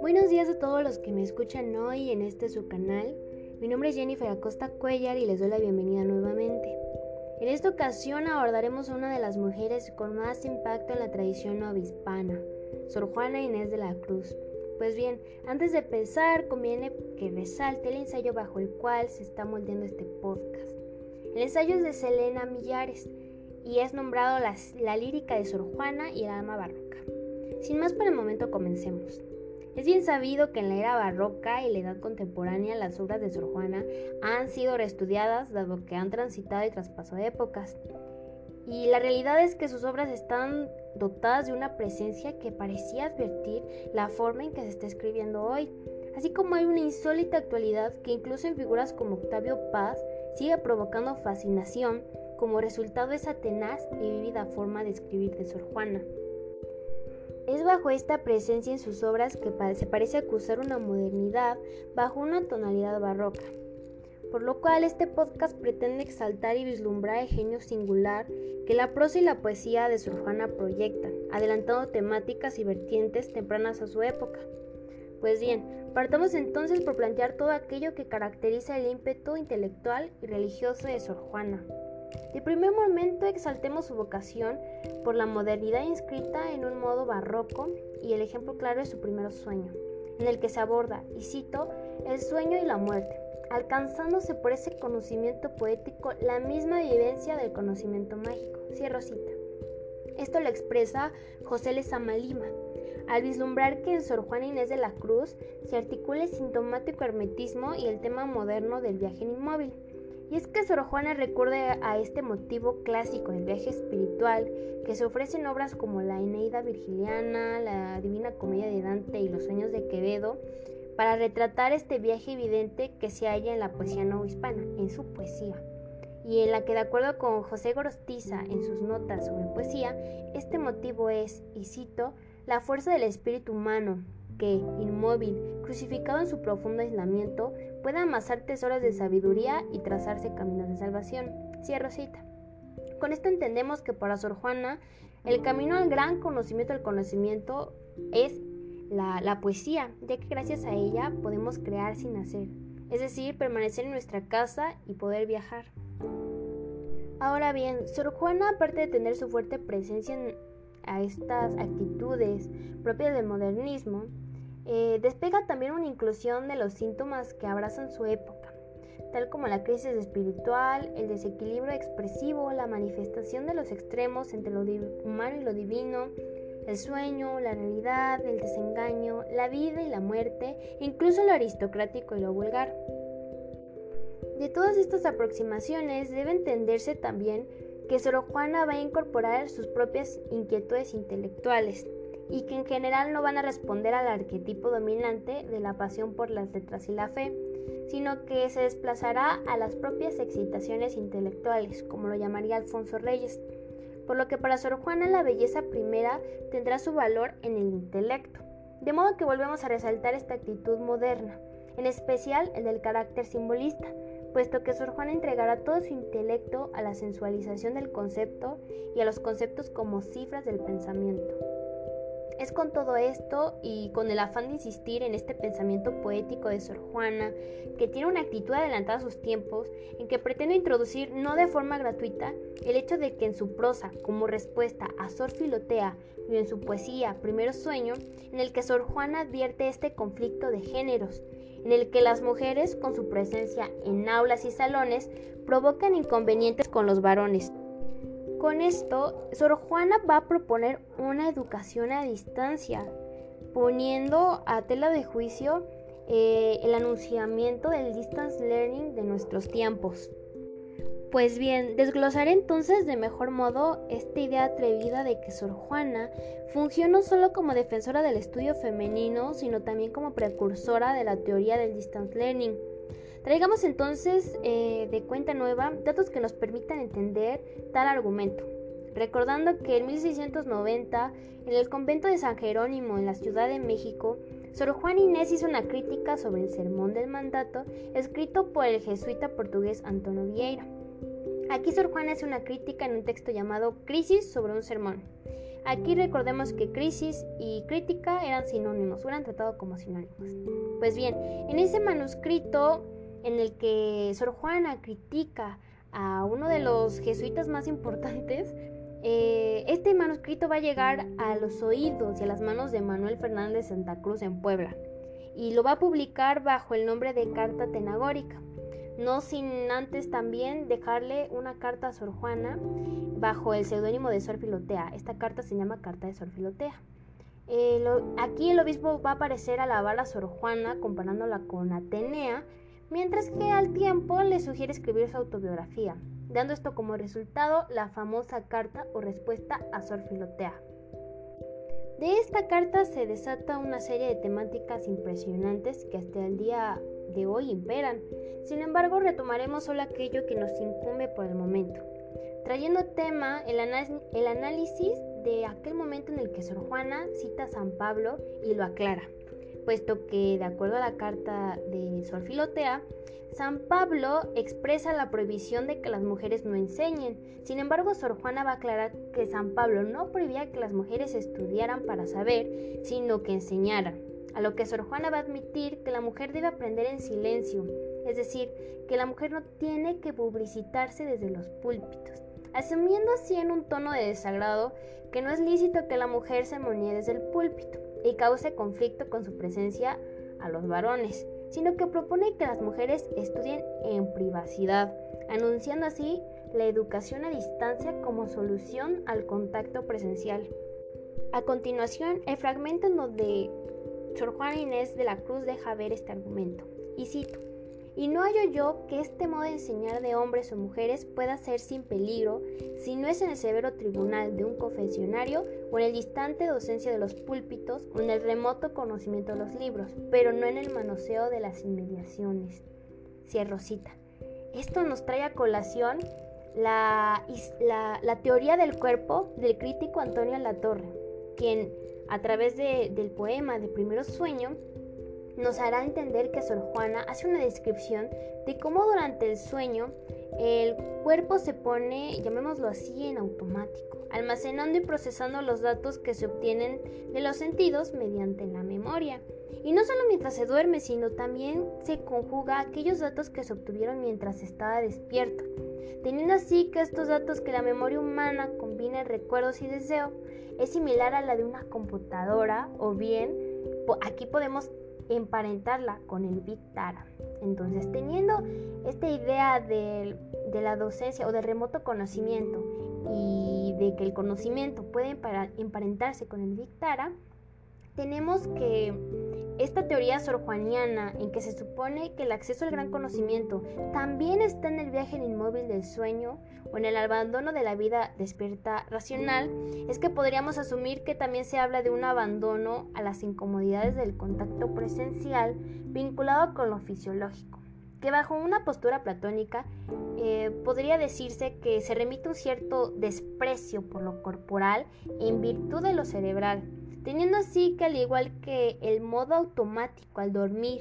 Buenos días a todos los que me escuchan hoy en este su canal. Mi nombre es Jennifer Acosta Cuellar y les doy la bienvenida nuevamente. En esta ocasión abordaremos a una de las mujeres con más impacto en la tradición novohispana, Sor Juana Inés de la Cruz. Pues bien, antes de empezar, conviene que resalte el ensayo bajo el cual se está moldeando este podcast. El ensayo es de Selena Millares y es nombrado la, lírica de Sor Juana y el alma barroca. Sin más por el momento, comencemos. Es bien sabido que en la era barroca y la edad contemporánea las obras de Sor Juana han sido reestudiadas dado que han transitado y traspasado épocas. Y la realidad es que sus obras están dotadas de una presencia que parecía advertir la forma en que se está escribiendo hoy, así como hay una insólita actualidad que incluso en figuras como Octavio Paz sigue provocando fascinación como resultado esa tenaz y vívida forma de escribir de Sor Juana. Es bajo esta presencia en sus obras que se parece acusar una modernidad bajo una tonalidad barroca, por lo cual este podcast pretende exaltar y vislumbrar el genio singular que la prosa y la poesía de Sor Juana proyectan, adelantando temáticas y vertientes tempranas a su época. Pues bien, partamos entonces por plantear todo aquello que caracteriza el ímpetu intelectual y religioso de Sor Juana. De primer momento exaltemos su vocación por la modernidad inscrita en un modo barroco y el ejemplo claro es su primer sueño, en el que se aborda, y cito, el sueño y la muerte, alcanzándose por ese conocimiento poético la misma vivencia del conocimiento mágico. Cierro cita. Esto lo expresa José Lezama Lima, al vislumbrar que en Sor Juana Inés de la Cruz se articula el sintomático hermetismo y el tema moderno del viaje inmóvil y es que Sor Juana recuerda a este motivo clásico del viaje espiritual que se ofrece en obras como la Eneida Virgiliana, la Divina Comedia de Dante y los Sueños de Quevedo, para retratar este viaje evidente que se halla en la poesía no hispana, en su poesía, y en la que de acuerdo con José Gorostiza en sus notas sobre poesía, este motivo es, y cito, la fuerza del espíritu humano, que, inmóvil, crucificado en su profundo aislamiento, pueda amasar tesoros de sabiduría y trazarse caminos de salvación. Cierro cita. Con esto entendemos que para Sor Juana el camino al gran conocimiento del conocimiento es la, poesía, ya que gracias a ella podemos crear sin hacer, es decir, permanecer en nuestra casa y poder viajar. Ahora bien, Sor Juana, aparte de tener su fuerte presencia en, a estas actitudes propias del modernismo, eh, despega también una inclusión de los síntomas que abrazan su época, tal como la crisis espiritual, el desequilibrio expresivo, la manifestación de los extremos entre lo humano y lo divino, el sueño, la realidad, el desengaño, la vida y la muerte, incluso lo aristocrático y lo vulgar. De todas estas aproximaciones debe entenderse también que Sor Juana va a incorporar sus propias inquietudes intelectuales, y que en general no van a responder al arquetipo dominante de la pasión por las letras y la fe, sino que se desplazará a las propias excitaciones intelectuales, como lo llamaría Alfonso Reyes, por lo que para Sor Juana la belleza primera tendrá su valor en el intelecto, de modo que volvemos a resaltar esta actitud moderna, en especial el del carácter simbolista, puesto que Sor Juana entregará todo su intelecto a la sensualización del concepto y a los conceptos como cifras del pensamiento. Es con todo esto y con el afán de insistir en este pensamiento poético de Sor Juana, que tiene una actitud adelantada a sus tiempos, en que pretende introducir, no de forma gratuita, el hecho de que en su prosa, como respuesta a Sor Filotea, y en su poesía Primero Sueño, en el que Sor Juana advierte este conflicto de géneros, en el que las mujeres, con su presencia en aulas y salones, provocan inconvenientes con los varones. Con esto, Sor Juana va a proponer una educación a distancia, poniendo a tela de juicio eh, el anunciamiento del distance learning de nuestros tiempos. Pues bien, desglosaré entonces de mejor modo esta idea atrevida de que Sor Juana fungió no solo como defensora del estudio femenino, sino también como precursora de la teoría del distance learning Traigamos entonces eh, de cuenta nueva datos que nos permitan entender tal argumento. Recordando que en 1690, en el convento de San Jerónimo en la Ciudad de México, Sor Juan Inés hizo una crítica sobre el Sermón del Mandato escrito por el jesuita portugués Antonio Vieira. Aquí Sor Juana hace una crítica en un texto llamado Crisis sobre un sermón. Aquí recordemos que crisis y crítica eran sinónimos, eran tratados como sinónimos. Pues bien, en ese manuscrito en el que Sor Juana critica a uno de los jesuitas más importantes, eh, este manuscrito va a llegar a los oídos y a las manos de Manuel Fernández Santa Cruz en Puebla y lo va a publicar bajo el nombre de Carta Tenagórica. No sin antes también dejarle una carta a Sor Juana bajo el seudónimo de Sor Filotea. Esta carta se llama Carta de Sor Filotea. Aquí el obispo va a aparecer a alabar a Sor Juana comparándola con Atenea, mientras que al tiempo le sugiere escribir su autobiografía, dando esto como resultado la famosa carta o respuesta a Sor Filotea. De esta carta se desata una serie de temáticas impresionantes que hasta el día de hoy imperan. Sin embargo, retomaremos solo aquello que nos incumbe por el momento, trayendo tema el, el análisis de aquel momento en el que Sor Juana cita a San Pablo y lo aclara, puesto que, de acuerdo a la carta de Sor Filotea, San Pablo expresa la prohibición de que las mujeres no enseñen. Sin embargo, Sor Juana va a aclarar que San Pablo no prohibía que las mujeres estudiaran para saber, sino que enseñaran. A lo que Sor Juana va a admitir que la mujer debe aprender en silencio, es decir, que la mujer no tiene que publicitarse desde los púlpitos, asumiendo así en un tono de desagrado que no es lícito que la mujer se monie desde el púlpito y cause conflicto con su presencia a los varones sino que propone que las mujeres estudien en privacidad, anunciando así la educación a distancia como solución al contacto presencial. A continuación, el fragmento en donde Sor Juana Inés de la Cruz deja ver este argumento, y cito, y no hallo yo que este modo de enseñar de hombres o mujeres pueda ser sin peligro si no es en el severo tribunal de un confesionario o en el distante docencia de los púlpitos o en el remoto conocimiento de los libros, pero no en el manoseo de las inmediaciones. Cierro cita. Esto nos trae a colación la, la, teoría del cuerpo del crítico Antonio Latorre, quien a través del poema de Primero Sueño nos hará entender que Sor Juana hace una descripción de cómo durante el sueño el cuerpo se pone, llamémoslo así, en automático, almacenando y procesando los datos que se obtienen de los sentidos mediante la memoria. Y no solo mientras se duerme, sino también se conjuga aquellos datos que se obtuvieron mientras estaba despierto, teniendo así que estos datos que la memoria humana combina recuerdos y deseo es similar a la de una computadora o bien aquí podemos emparentarla con el Big Data. Entonces, teniendo esta idea de, de, la docencia o del remoto conocimiento y de que el conocimiento puede emparentarse con el Big Data, tenemos que esta teoría sorjuaniana en que se supone que el acceso al gran conocimiento también está en el viaje inmóvil del sueño o en el abandono de la vida despierta racional, es que podríamos asumir que también se habla de un abandono a las incomodidades del contacto presencial vinculado con lo fisiológico, que bajo una postura platónica eh, podría decirse que se remite un cierto desprecio por lo corporal en virtud de lo cerebral teniendo así que al igual que el modo automático al dormir,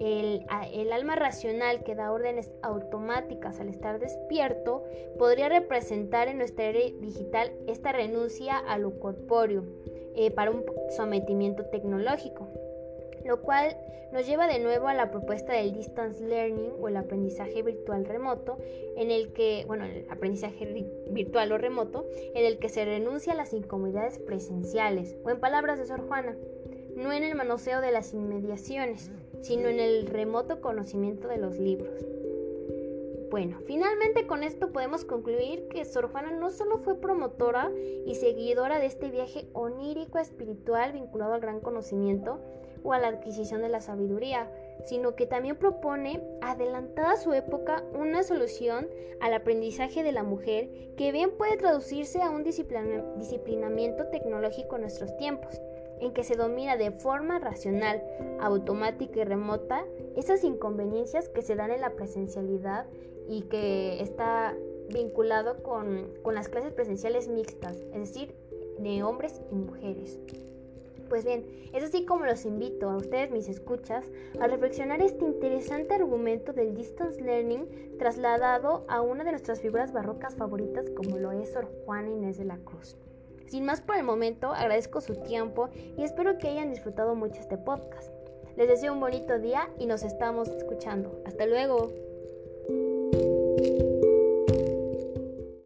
el, alma racional que da órdenes automáticas al estar despierto podría representar en nuestra era digital esta renuncia a lo corpóreo eh, para un sometimiento tecnológico lo cual nos lleva de nuevo a la propuesta del distance learning o el aprendizaje virtual remoto, en el que, bueno, el aprendizaje virtual o remoto, en el que se renuncia a las incomodidades presenciales, o en palabras de Sor Juana, no en el manoseo de las inmediaciones, sino en el remoto conocimiento de los libros. Bueno, finalmente con esto podemos concluir que Sor Juana no solo fue promotora y seguidora de este viaje onírico espiritual vinculado al gran conocimiento, o a la adquisición de la sabiduría, sino que también propone, adelantada a su época, una solución al aprendizaje de la mujer que bien puede traducirse a un disciplinamiento tecnológico en nuestros tiempos, en que se domina de forma racional, automática y remota esas inconveniencias que se dan en la presencialidad y que está vinculado con, con las clases presenciales mixtas, es decir, de hombres y mujeres. Pues bien, es así como los invito a ustedes, mis escuchas, a reflexionar este interesante argumento del distance learning trasladado a una de nuestras figuras barrocas favoritas como lo es Sor Juana Inés de la Cruz. Sin más por el momento, agradezco su tiempo y espero que hayan disfrutado mucho este podcast. Les deseo un bonito día y nos estamos escuchando. Hasta luego.